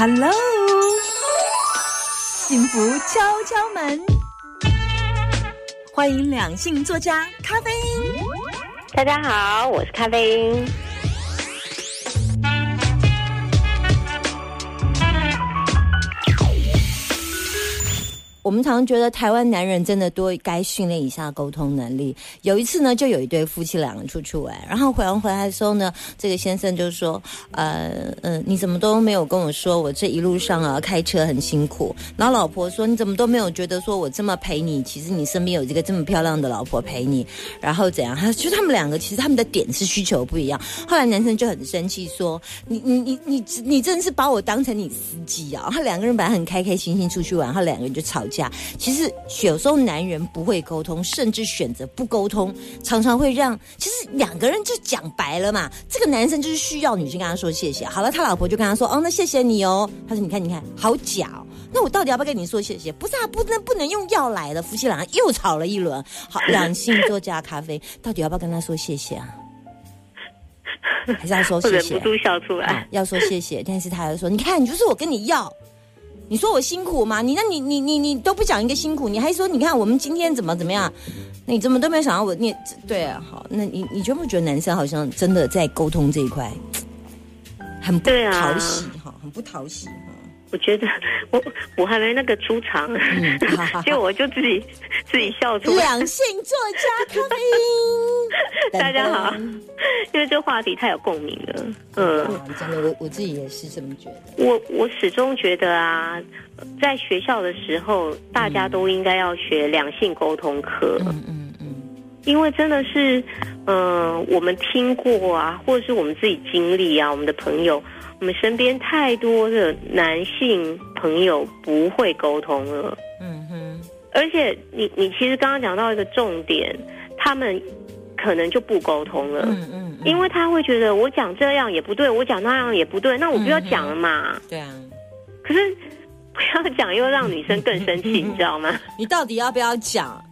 Hello，幸福敲敲门，欢迎两性作家咖啡因。大家好，我是咖啡因。我们常常觉得台湾男人真的多该训练一下沟通能力。有一次呢，就有一对夫妻两个出去玩，然后回完回来的时候呢，这个先生就说：“呃呃，你怎么都没有跟我说，我这一路上啊开车很辛苦。”然后老婆说：“你怎么都没有觉得说我这么陪你？其实你身边有这个这么漂亮的老婆陪你，然后怎样？”他就他们两个其实他们的点是需求不一样。后来男生就很生气说：“你你你你你真的是把我当成你司机啊！” 他两个人本来很开开心心出去玩，然后两个人就吵。架，其实有时候男人不会沟通，甚至选择不沟通，常常会让其实两个人就讲白了嘛。这个男生就是需要女生跟他说谢谢。好了，他老婆就跟他说：“哦，那谢谢你哦。”他说：“你看，你看，好假。哦。那我到底要不要跟你说谢谢？不是啊，不能不能用药来的。夫妻俩又吵了一轮。好，两性作家咖啡，到底要不要跟他说谢谢啊？还是要说谢谢？忍不住笑出来。要说谢谢，但是他又说：“你看，你就是我跟你要。”你说我辛苦吗？你那你你你你都不讲一个辛苦，你还说你看我们今天怎么怎么样？你怎么都没有想到我？你对啊，好，那你你觉不觉得男生好像真的在沟通这一块 很不讨喜哈，很不讨喜哈？我觉得 我我还没那个出场，就我就自己自己笑出来。两性作家咖啡因，大家好，因为这话题太有共鸣了。嗯，真的，我我自己也是这么觉得。我我始终觉得啊，在学校的时候，大家都应该要学两性沟通课。嗯嗯嗯，因为真的是，嗯，我们听过啊，或者是我们自己经历啊，我们的朋友。我们身边太多的男性朋友不会沟通了，嗯哼，而且你你其实刚刚讲到一个重点，他们可能就不沟通了，嗯嗯，因为他会觉得我讲这样也不对，我讲那样也不对，那我不要讲了嘛，对啊，可是不要讲又让女生更生气，你知道吗？你到底要不要讲？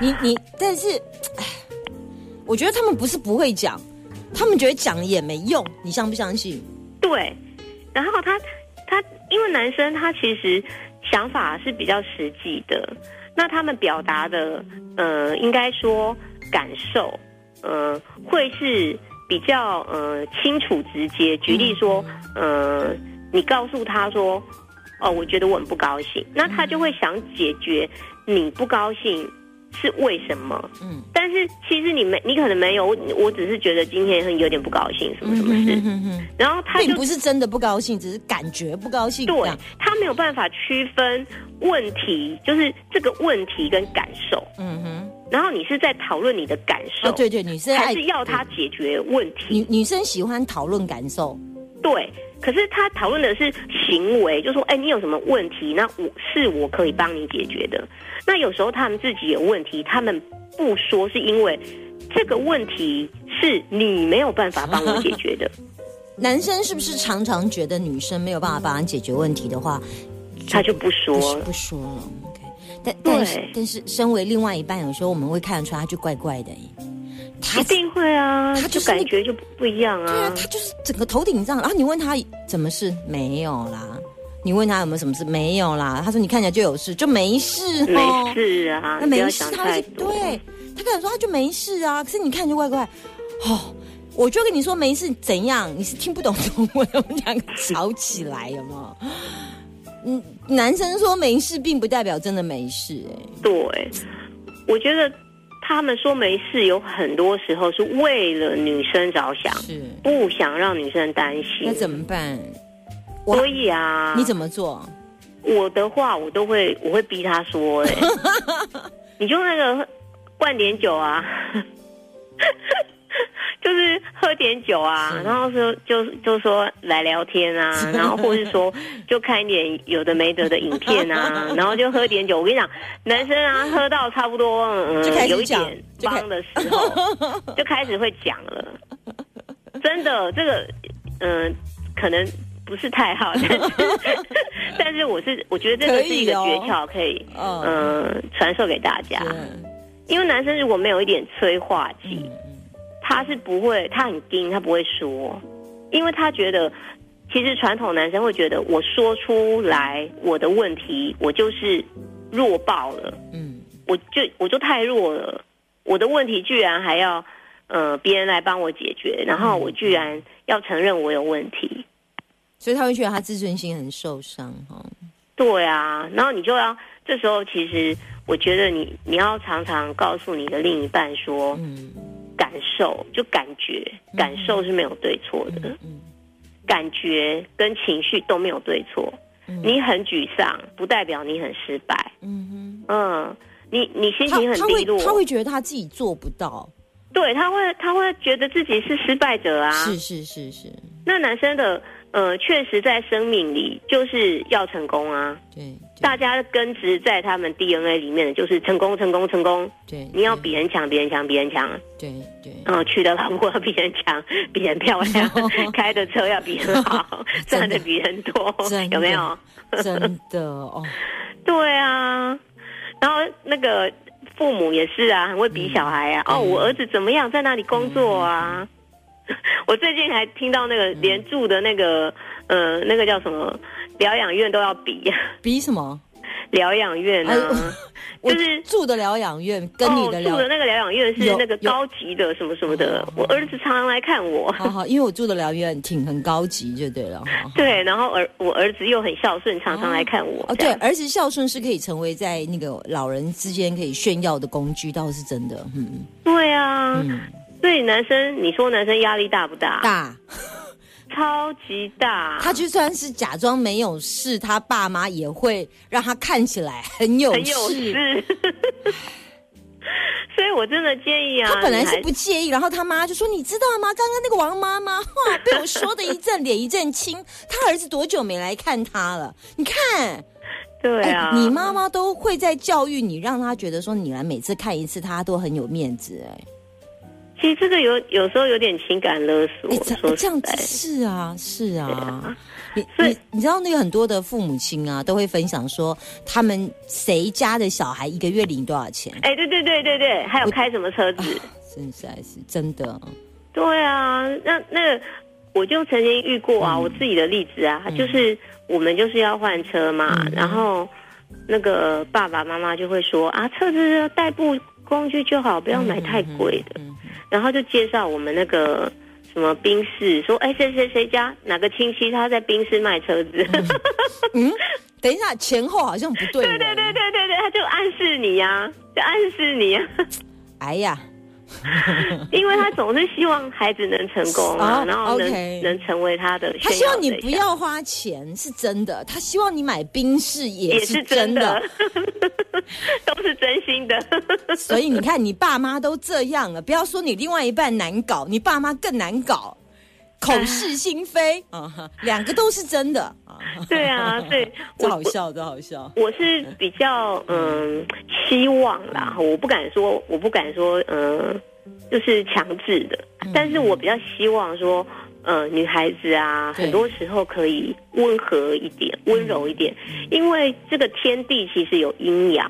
你你，但是，我觉得他们不是不会讲，他们觉得讲也没用，你相不相信？对，然后他他因为男生他其实想法是比较实际的，那他们表达的呃应该说感受呃会是比较呃清楚直接。举例说呃你告诉他说哦我觉得我很不高兴，那他就会想解决你不高兴。是为什么？嗯，但是其实你没，你可能没有，我只是觉得今天有点不高兴，什么什么事。嗯然后他并不是真的不高兴，只是感觉不高兴。对，他没有办法区分问题，就是这个问题跟感受。嗯哼。然后你是在讨论你的感受，对对，女生还是要他解决问题。女女生喜欢讨论感受，对。可是他讨论的是行为，就说：“哎，你有什么问题？那我是我可以帮你解决的。”那有时候他们自己有问题，他们不说，是因为这个问题是你没有办法帮我解决的。男生是不是常常觉得女生没有办法帮他解决问题的话，他就不说不说了但但是但是，身为另外一半，有时候我们会看得出他就怪怪的。他一定会啊，他就感觉就不一样啊。对啊，他就是整个头顶上，然后你问他怎么事，没有啦。你问他有没有什么事，没有啦。他说你看起来就有事，就没事没事啊，那没事。他对，他跟你说他就没事啊，可是你看就怪怪。哦，我就跟你说没事，怎样？你是听不懂中文，我们两个吵起来了吗？嗯，男生说没事，并不代表真的没事。哎，对，我觉得。他们说没事，有很多时候是为了女生着想，是不想让女生担心。那怎么办？所以啊，你怎么做？我的话，我都会，我会逼他说：“哎，你就那个灌点酒啊。”就是喝点酒啊，然后说就就说来聊天啊，然后或是说就看一点有的没得的影片啊，然后就喝点酒。我跟你讲，男生啊，喝到差不多嗯有一点帮的时候，就开始会讲了。真的，这个嗯可能不是太好，但是 但是我是我觉得这个是一个诀窍，可以嗯传授给大家。因为男生如果没有一点催化剂。他是不会，他很硬，他不会说，因为他觉得其实传统男生会觉得，我说出来我的问题，我就是弱爆了，嗯，我就我就太弱了，我的问题居然还要呃别人来帮我解决，然后我居然要承认我有问题，所以他会觉得他自尊心很受伤哈。对啊，然后你就要这时候，其实我觉得你你要常常告诉你的另一半说，嗯，感受就感觉，感受是没有对错的，嗯。感觉跟情绪都没有对错，你很沮丧，不代表你很失败。嗯哼，嗯，你你心情很低落，他会觉得他自己做不到，对他会他会觉得自己是失败者啊。是是是是，那男生的。呃，确实，在生命里就是要成功啊。对，大家根植在他们 DNA 里面的就是成功，成功，成功。对，你要比人强，比人强，比人强。对对。嗯，娶的老婆比人强，比人漂亮，开的车要比人好，赚的比人多，有没有？真的哦。对啊，然后那个父母也是啊，很会比小孩啊。哦，我儿子怎么样，在那里工作啊？我最近还听到那个连住的那个呃那个叫什么疗养院都要比 比什么疗养院啊？就是住的疗养院跟你的住的那个疗养院是那个高级的什么什么的。我儿子常常来看我，好好，因为我住的疗养院挺很高级就对了。对，然后儿我儿子又很孝顺，常常来看我。哦，对，儿子孝顺是可以成为在那个老人之间可以炫耀的工具，倒是真的。嗯，对啊。所以男生，你说男生压力大不大？大，超级大。他就算是假装没有事，他爸妈也会让他看起来很有事。所以，我真的建议啊，他本来是不介意，然后他妈就说：“你知道吗？刚刚那个王妈妈，哇，被我说的一阵脸一阵青。他儿子多久没来看他了？你看，对啊，你妈妈都会在教育你，让他觉得说你来每次看一次，他都很有面子。哎。”其实这个有有时候有点情感勒索，说这样子是啊是啊，你你你知道那个很多的父母亲啊，都会分享说他们谁家的小孩一个月领多少钱？哎，对对对对对，还有开什么车子？真是还是真的。对啊，那那我就曾经遇过啊，我自己的例子啊，就是我们就是要换车嘛，然后那个爸爸妈妈就会说啊，车子代步工具就好，不要买太贵的。然后就介绍我们那个什么宾士，说哎谁谁谁家哪个亲戚他在宾士卖车子。嗯，等一下前后好像不对。对对对对对对，他就暗示你呀，就暗示你呀。哎呀。因为他总是希望孩子能成功啊，然后能能成为他的。他希望你不要花钱，是真的。他希望你买冰室也是真的，都是真心的。所以你看，你爸妈都这样了，不要说你另外一半难搞，你爸妈更难搞，口是心非啊，两个都是真的啊。对啊，对，这好笑，这好笑。我是比较嗯，希望啦，我不敢说，我不敢说，嗯。就是强制的，但是我比较希望说，呃，女孩子啊，很多时候可以温和一点，温柔一点，因为这个天地其实有阴阳。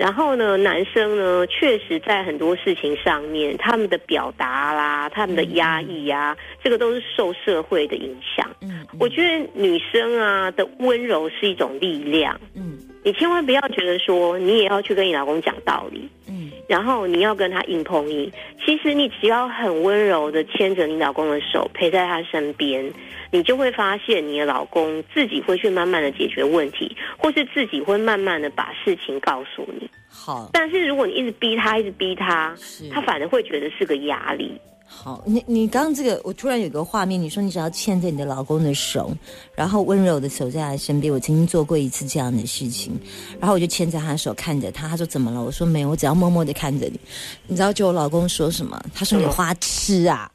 嗯，然后呢，男生呢，确实在很多事情上面，他们的表达啦，他们的压抑啊，这个都是受社会的影响。嗯，我觉得女生啊的温柔是一种力量。嗯。你千万不要觉得说你也要去跟你老公讲道理，嗯，然后你要跟他硬碰硬。其实你只要很温柔的牵着你老公的手，陪在他身边，你就会发现你的老公自己会去慢慢的解决问题，或是自己会慢慢的把事情告诉你。好，但是如果你一直逼他，一直逼他，他反而会觉得是个压力。好，你你刚刚这个，我突然有个画面，你说你只要牵着你的老公的手，然后温柔的守在他身边。我曾经做过一次这样的事情，然后我就牵着他的手看着他，他说怎么了？我说没有，我只要默默的看着你。你知道就我老公说什么？他说你花痴啊！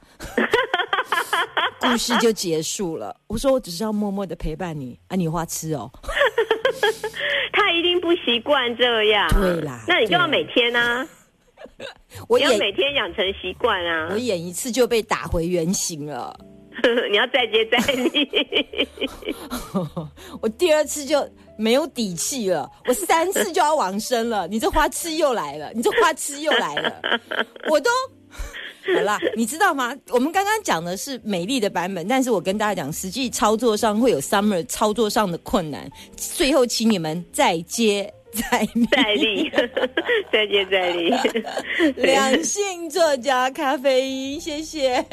故事就结束了。我说我只是要默默的陪伴你啊，你花痴哦。他一定不习惯这样。对啦，那你就要每天啊。我要每天养成习惯啊。我演一次就被打回原形了。你要再接再厉。我第二次就没有底气了。我三次就要往生了。你这花痴又来了。你这花痴又来了。我都好啦你知道吗？我们刚刚讲的是美丽的版本但是我跟大家讲实际操作上会有 summer 操作上的困难。最后请你们再接再再力，再接再厉。两性作家咖啡因，谢谢，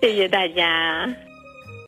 谢谢大家。